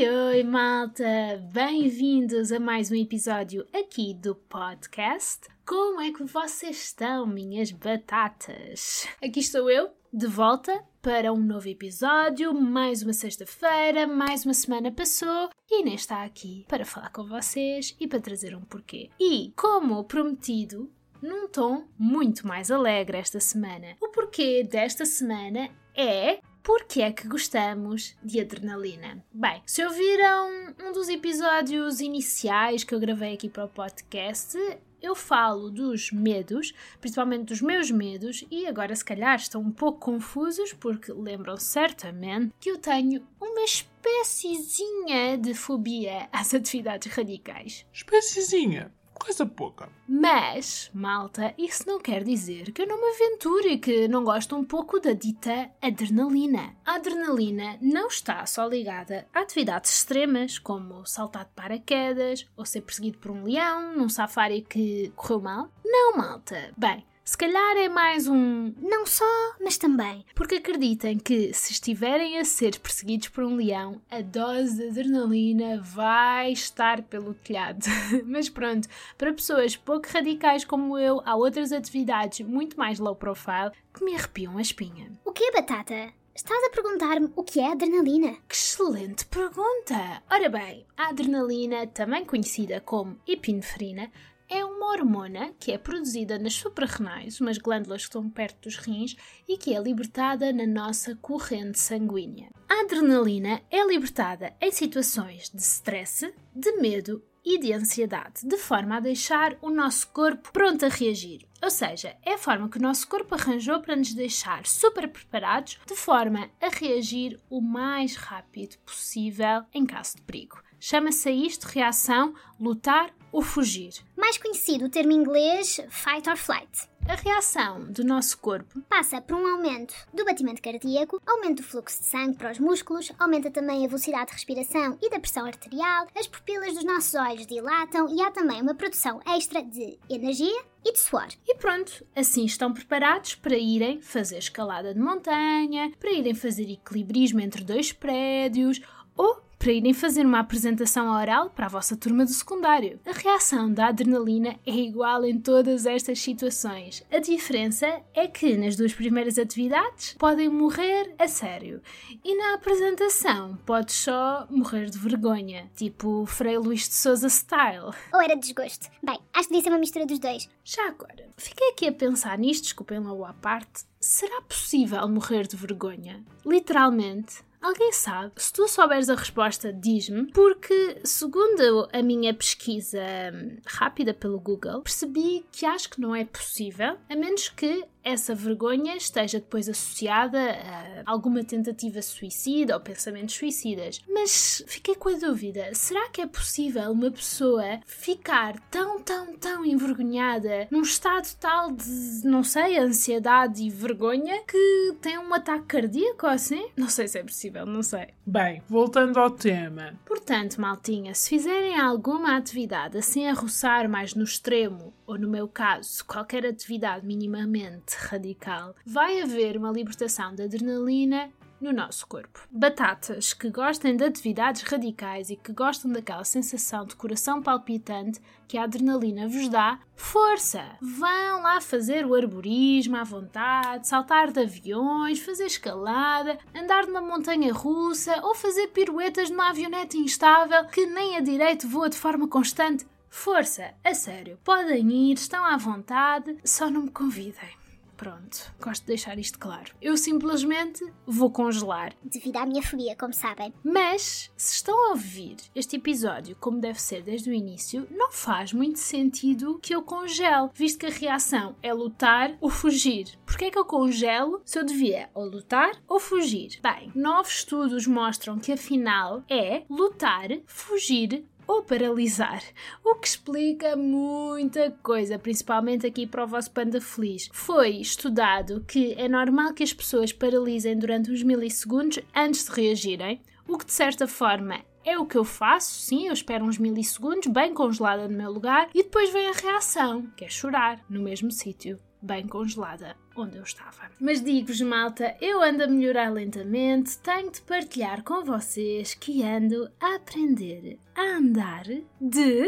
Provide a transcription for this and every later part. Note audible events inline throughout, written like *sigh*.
Oi, oi, malta! Bem-vindos a mais um episódio aqui do podcast. Como é que vocês estão, minhas batatas? Aqui estou eu, de volta para um novo episódio. Mais uma sexta-feira, mais uma semana passou e Inês está aqui para falar com vocês e para trazer um porquê. E, como prometido, num tom muito mais alegre esta semana. O porquê desta semana é porque é que gostamos de adrenalina? Bem, se ouviram um dos episódios iniciais que eu gravei aqui para o podcast, eu falo dos medos, principalmente dos meus medos, e agora se calhar estão um pouco confusos porque lembram certamente que eu tenho uma espéciezinha de fobia às atividades radicais. Espéciezinha? Coisa pouca. Mas, malta, isso não quer dizer que eu não me aventure, que não gosto um pouco da dita adrenalina. A adrenalina não está só ligada a atividades extremas, como saltar de paraquedas ou ser perseguido por um leão num safari que correu mal. Não, malta. Bem, se calhar é mais um não só, mas também. Porque acreditem que se estiverem a ser perseguidos por um leão, a dose de adrenalina vai estar pelo telhado. *laughs* mas pronto, para pessoas pouco radicais como eu, há outras atividades muito mais low profile que me arrepiam a espinha. O que é batata? Estás a perguntar-me o que é adrenalina? Que excelente pergunta! Ora bem, a adrenalina, também conhecida como epinefrina, é uma hormona que é produzida nas suprarrenais, umas glândulas que estão perto dos rins, e que é libertada na nossa corrente sanguínea. A adrenalina é libertada em situações de stress, de medo e de ansiedade, de forma a deixar o nosso corpo pronto a reagir. Ou seja, é a forma que o nosso corpo arranjou para nos deixar super preparados, de forma a reagir o mais rápido possível em caso de perigo. Chama-se a isto reação lutar ou fugir. Mais conhecido o termo inglês fight or flight. A reação do nosso corpo passa por um aumento do batimento cardíaco, aumento do fluxo de sangue para os músculos, aumenta também a velocidade de respiração e da pressão arterial, as pupilas dos nossos olhos dilatam e há também uma produção extra de energia e de suor. E pronto, assim estão preparados para irem fazer escalada de montanha, para irem fazer equilibrismo entre dois prédios ou para irem fazer uma apresentação oral para a vossa turma do secundário. A reação da adrenalina é igual em todas estas situações. A diferença é que nas duas primeiras atividades podem morrer a sério e na apresentação podes só morrer de vergonha, tipo Frei Luís de Souza style. Ou era desgosto? Bem, acho que devia ser uma mistura dos dois. Já agora, fiquei aqui a pensar nisto, desculpem lá o à parte. Será possível morrer de vergonha? Literalmente? Alguém sabe? Se tu souberes a resposta, diz-me, porque, segundo a minha pesquisa hum, rápida pelo Google, percebi que acho que não é possível, a menos que essa vergonha esteja depois associada a alguma tentativa suicida ou pensamentos suicidas. Mas fiquei com a dúvida: será que é possível uma pessoa ficar tão, tão, tão envergonhada num estado tal de, não sei, ansiedade e vergonha que tem um ataque cardíaco ou assim? Não sei se é possível, não sei. Bem, voltando ao tema. Portanto, maltinha, se fizerem alguma atividade assim a roçar mais no extremo, ou no meu caso, qualquer atividade minimamente radical, vai haver uma libertação de adrenalina no nosso corpo. Batatas que gostem de atividades radicais e que gostam daquela sensação de coração palpitante que a adrenalina vos dá, força! Vão lá fazer o arborismo à vontade, saltar de aviões, fazer escalada, andar numa montanha russa ou fazer piruetas numa avioneta instável que nem a direito voa de forma constante. Força, a sério, podem ir, estão à vontade, só não me convidem. Pronto, gosto de deixar isto claro. Eu simplesmente vou congelar. Devido à minha fobia, como sabem. Mas, se estão a ouvir este episódio como deve ser desde o início, não faz muito sentido que eu congele, visto que a reação é lutar ou fugir. Porquê é que eu congelo se eu devia ou lutar ou fugir? Bem, novos estudos mostram que afinal é lutar, fugir ou paralisar, o que explica muita coisa, principalmente aqui para o vosso panda feliz. Foi estudado que é normal que as pessoas paralisem durante uns milissegundos antes de reagirem, o que de certa forma é o que eu faço, sim, eu espero uns milissegundos, bem congelada no meu lugar, e depois vem a reação, que é chorar, no mesmo sítio, bem congelada, onde eu estava. Mas digo-vos, malta, eu ando a melhorar lentamente, tenho de partilhar com vocês que ando a aprender a andar de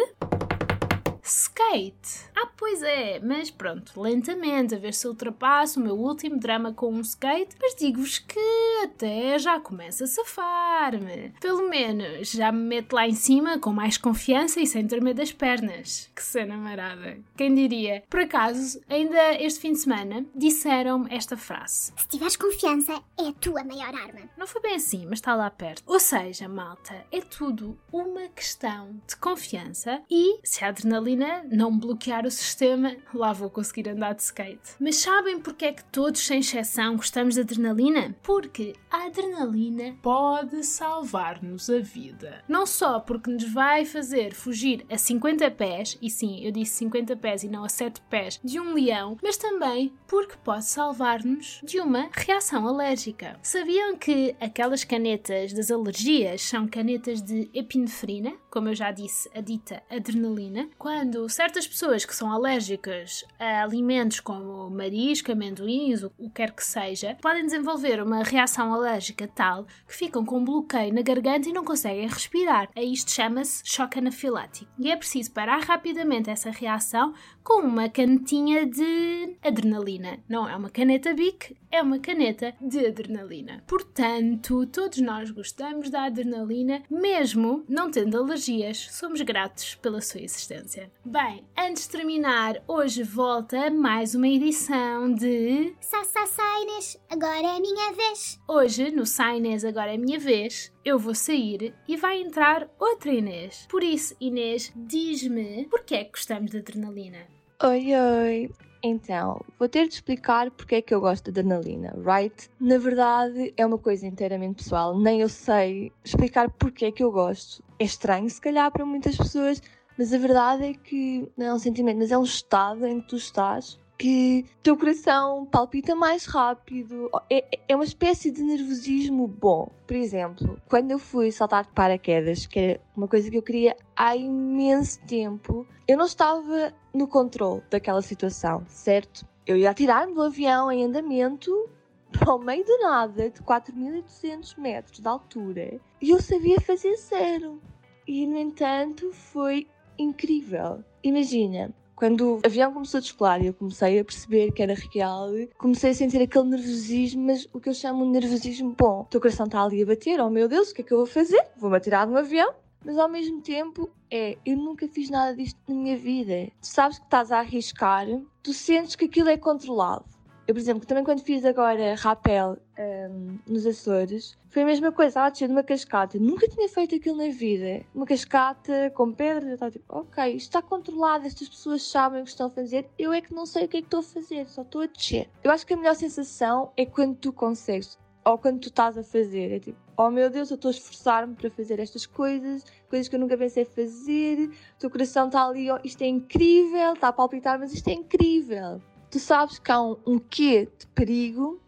skate. Ah, pois é, mas pronto, lentamente, a ver se ultrapasso o meu último drama com um skate, mas digo-vos que até já começa a safar-me. Pelo menos já me meto lá em cima com mais confiança e sem tremer das pernas. Que cena marada. Quem diria? Por acaso, ainda este fim de semana, disseram-me esta frase. Se tiveres confiança, é a tua maior arma. Não foi bem assim, mas está lá perto. Ou seja, malta, é tudo uma questão de confiança e se a adrenalina não bloquear o sistema, lá vou conseguir andar de skate. Mas sabem porque é que todos, sem exceção, gostamos de adrenalina? Porque a adrenalina Pode salvar-nos a vida. não só porque nos vai fazer fugir a 50 pés, e sim, eu disse 50 pés e não a 7 pés, de um leão, mas também porque pode salvar-nos de uma reação alérgica. Sabiam que aquelas canetas das alergias são canetas de epinefrina, como eu já disse, a dita adrenalina? Quando certas pessoas que são alérgicas a alimentos como marisco, amendoins, o o que quer que seja, podem desenvolver uma reação alérgica tal que ficam com bloqueio na garganta e não conseguem respirar. A isto chama-se choque anafilático. E é preciso parar rapidamente essa reação com uma canetinha de adrenalina. Não é uma caneta Bic, é uma caneta de adrenalina. Portanto, todos nós gostamos da adrenalina, mesmo não tendo alergias. Somos gratos pela sua existência. Bem, antes de terminar, hoje volta mais uma edição de Sá, sá, sá, Inês, agora é a minha vez. Hoje, no Sai Inês Agora é Minha Vez, eu vou sair e vai entrar outra Inês. Por isso, Inês, diz-me porquê é que gostamos de adrenalina? Oi, oi. Então, vou ter de explicar porque é que eu gosto de adrenalina, right? Na verdade, é uma coisa inteiramente pessoal, nem eu sei explicar porque é que eu gosto. É estranho, se calhar, para muitas pessoas, mas a verdade é que não é um sentimento, mas é um estado em que tu estás que teu coração palpita mais rápido. É, é uma espécie de nervosismo bom. Por exemplo, quando eu fui saltar de paraquedas, que era uma coisa que eu queria há imenso tempo, eu não estava no controle daquela situação, certo? Eu ia atirar-me do avião em andamento *laughs* para o meio do nada, de 4.800 metros de altura, e eu sabia fazer zero. E, no entanto, foi incrível. Imagina, quando o avião começou a descolar e eu comecei a perceber que era real, comecei a sentir aquele nervosismo, mas o que eu chamo de nervosismo bom. O teu coração está ali a bater, oh meu Deus, o que é que eu vou fazer? Vou-me atirar de um avião? Mas ao mesmo tempo, é, eu nunca fiz nada disto na minha vida. Tu sabes que estás a arriscar, tu sentes que aquilo é controlado. Eu, por exemplo, também quando fiz agora rapel hum, nos Açores, foi a mesma coisa, estava a de uma cascata. Nunca tinha feito aquilo na vida. Uma cascata com pedras, eu estava tipo, ok, isto está controlado, estas pessoas sabem o que estão a fazer, eu é que não sei o que é que estou a fazer, só estou a descer. Eu acho que a melhor sensação é quando tu consegues, ou quando tu estás a fazer, é tipo, oh meu Deus, eu estou a esforçar-me para fazer estas coisas, coisas que eu nunca pensei fazer, o teu coração está ali, oh, isto é incrível, está a palpitar, mas isto é incrível tu sabes que há um, um quê de perigo,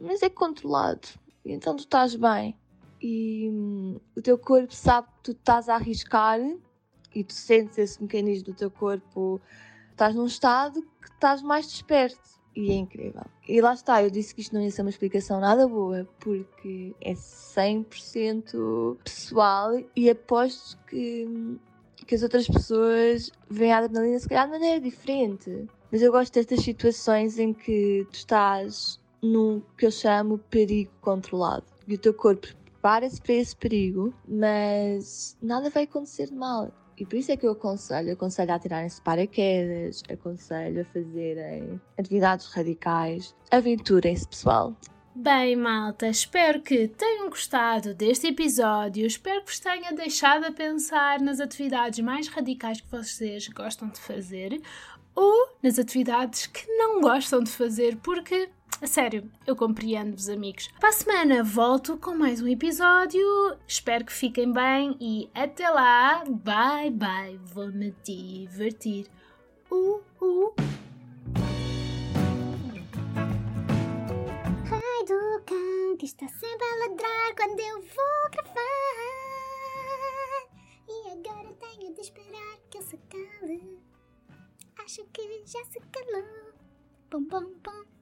mas é controlado. E então tu estás bem. E hum, o teu corpo sabe que tu estás a arriscar e tu sentes esse mecanismo do teu corpo. Estás num estado que estás mais desperto. E é incrível. E lá está, eu disse que isto não ia ser uma explicação nada boa, porque é 100% pessoal e aposto que, que as outras pessoas veem a adrenalina se calhar de maneira diferente. Mas eu gosto destas situações em que tu estás num que eu chamo perigo controlado. E o teu corpo prepara-se para esse perigo, mas nada vai acontecer de mal. E por isso é que eu aconselho, aconselho a tirarem-se de paraquedas, aconselho a fazerem atividades radicais, aventurem-se pessoal. Bem, malta, espero que tenham gostado deste episódio. Espero que vos tenha deixado a pensar nas atividades mais radicais que vocês gostam de fazer ou nas atividades que não gostam de fazer, porque, a sério, eu compreendo-vos, amigos. Para a semana volto com mais um episódio. Espero que fiquem bem e até lá. Bye, bye. Vou-me divertir. Uh, uh. Ai do cão que está sempre a ladrar quando eu vou gravar. E agora tenho de esperar que ele se cale. Acho que já se calou. Pom, pom, pom.